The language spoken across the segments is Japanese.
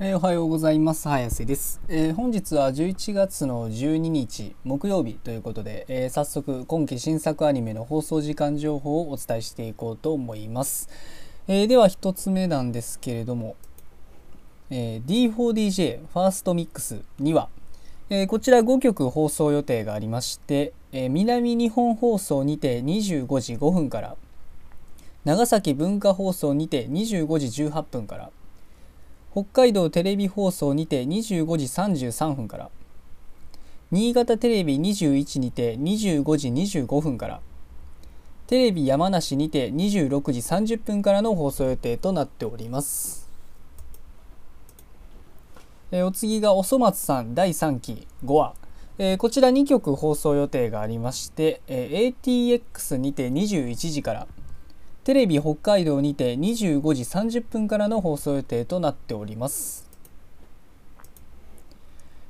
えーおはようございます。早瀬です、えー本日は11月の12日木曜日ということで、えー早速今期新作アニメの放送時間情報をお伝えしていこうと思います、えでは一つ目なんですけれども、え D4DJ ファーストミックスには、えこちら5曲放送予定がありまして、え南日本放送にて25時5分から長崎文化放送にて25時18分から北海道テレビ放送にて25時33分から新潟テレビ21にて25時25分からテレビ山梨にて26時30分からの放送予定となっております。えお次がおそ松さん第3期5話、えーこちら2曲放送予定がありまして、えー ATX にて21時からテレビ北海道にて25時30分からの放送予定となっております。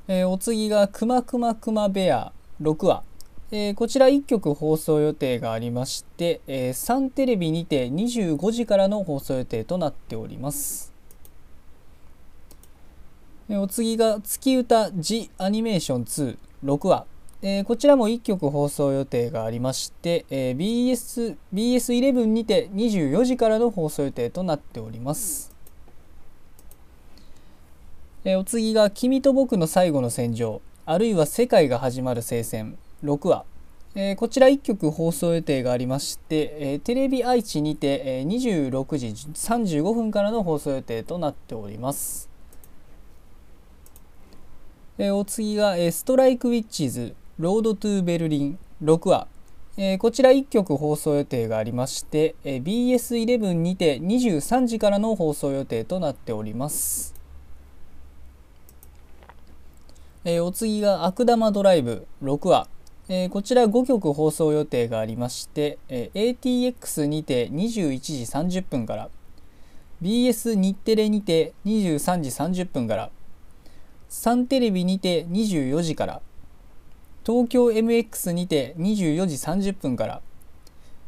えーお次がくまくまくまベア6話、えーこちら1曲放送予定がありまして、えーサンテレビにて25時からの放送予定となっております。えーお次が月歌ジアニメーション26話、えーこちらも1曲放送予定がありまして、えー BS BS11 にて24時からの放送予定となっております。えーお次が「君と僕の最後の戦場」あるいは「世界が始まる聖戦」6話、えーこちら1曲放送予定がありまして、えーテレビ愛知にて、えー26時35分からの放送予定となっております。えーお次が、えーストライクウィッチーズロードトゥーベルリン6話、えーこちら1曲放送予定がありまして、えー BS11 にて23時からの放送予定となっております。えーお次が悪玉ドライブ6話、えーこちら5曲放送予定がありまして、えー ATX にて21時30分から BS 日テレにて23時30分からサンテレビにて24時から東京 MX にて24時30分から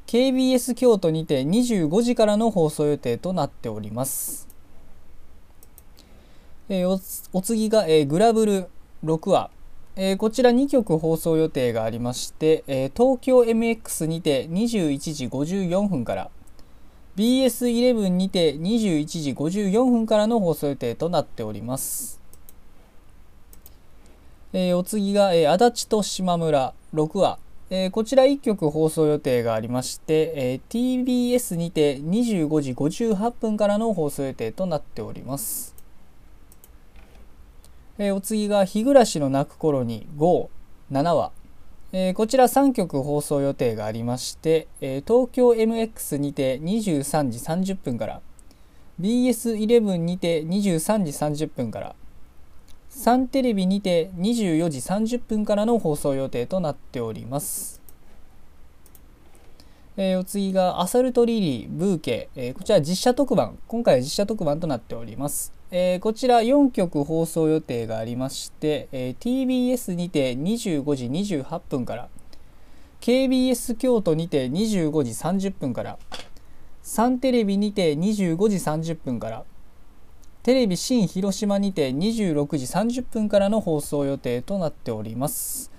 KBS 京都にて25時からの放送予定となっております。えーおお次が、えーグラブル6話、えーこちら2曲放送予定がありまして、えー東京 MX にて21時54分から BS11 にて21時54分からの放送予定となっております。えーお次が、えー足立と島村6話、えーこちら1曲放送予定がありまして、えー TBS にて25時58分からの放送予定となっております。えーお次が「日暮らしの泣く頃に57話」えーこちら3曲放送予定がありまして、えー東京 MX にて23時30分から BS11 にて23時30分からサンテレビにて24時30分からの放送予定となっております。えーお次が「アサルトリリーブーケ」えーこちら実写特番今回は実写特番となっております。えーこちら4曲放送予定がありまして、え TBS にて25時28分から KBS 京都にて25時30分からサンテレビにて25時30分からテレビ新広島にて26時30分からの放送予定となっております。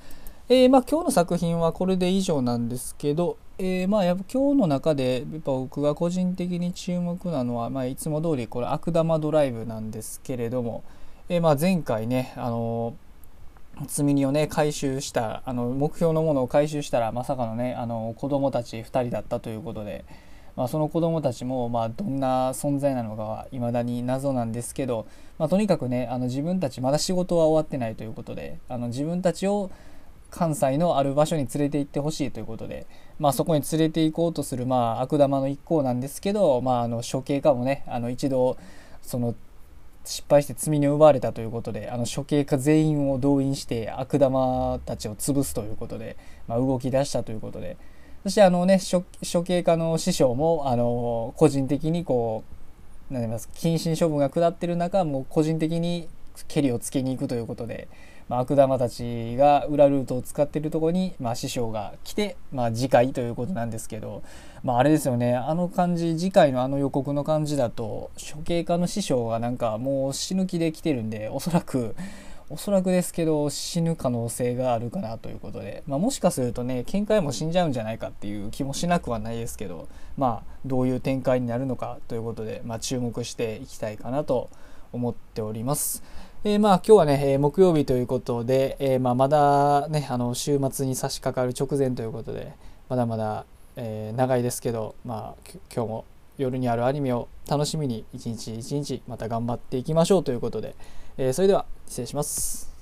えーまあ、今日の作品はこれで以上なんですけど、えーまあ、やっぱ今日の中でやっぱ僕が個人的に注目なのは、まあ、いつも通りこれ悪玉ドライブなんですけれども、えーまあ、前回ね、あの積み荷をね回収したあの目標のものを回収したらまさかのねあの子供たち2人だったということで、まあ、その子供たちもまあどんな存在なのかはいまだに謎なんですけど、まあ、とにかくねあの自分たちまだ仕事は終わってないということであの自分たちを関西のある場所に連れて行ってほしいということで、まあ、そこに連れて行こうとする、まあ、悪玉の一行なんですけど、まあ、あの処刑家もねあの一度その失敗して罪に奪われたということであの処刑家全員を動員して悪玉たちを潰すということで、まあ、動き出したということでそしてあのね処刑家の師匠もあの個人的にこう何て言います謹慎処分が下ってる中もう個人的にけりをつけに行くということで、まあ、悪玉たちが裏ルートを使ってるとこに、まあ、師匠が来て、まあ、次回ということなんですけど、まあ、あれですよねあの感じ次回のあの予告の感じだと処刑家の師匠がなんかもう死ぬ気で来てるんでおそらくおそらくですけど死ぬ可能性があるかなということで、まあ、もしかするとね見解も死んじゃうんじゃないかっていう気もしなくはないですけどまあどういう展開になるのかということで、まあ、注目していきたいかなと思っております。えー、まあ今日はね、え、木曜日ということで、え、ままだねあの週末に差し掛かる直前ということでまだまだ、え長いですけど、まあ、今日も夜にあるアニメを楽しみに一日一日また頑張っていきましょうということで、えそれでは失礼します。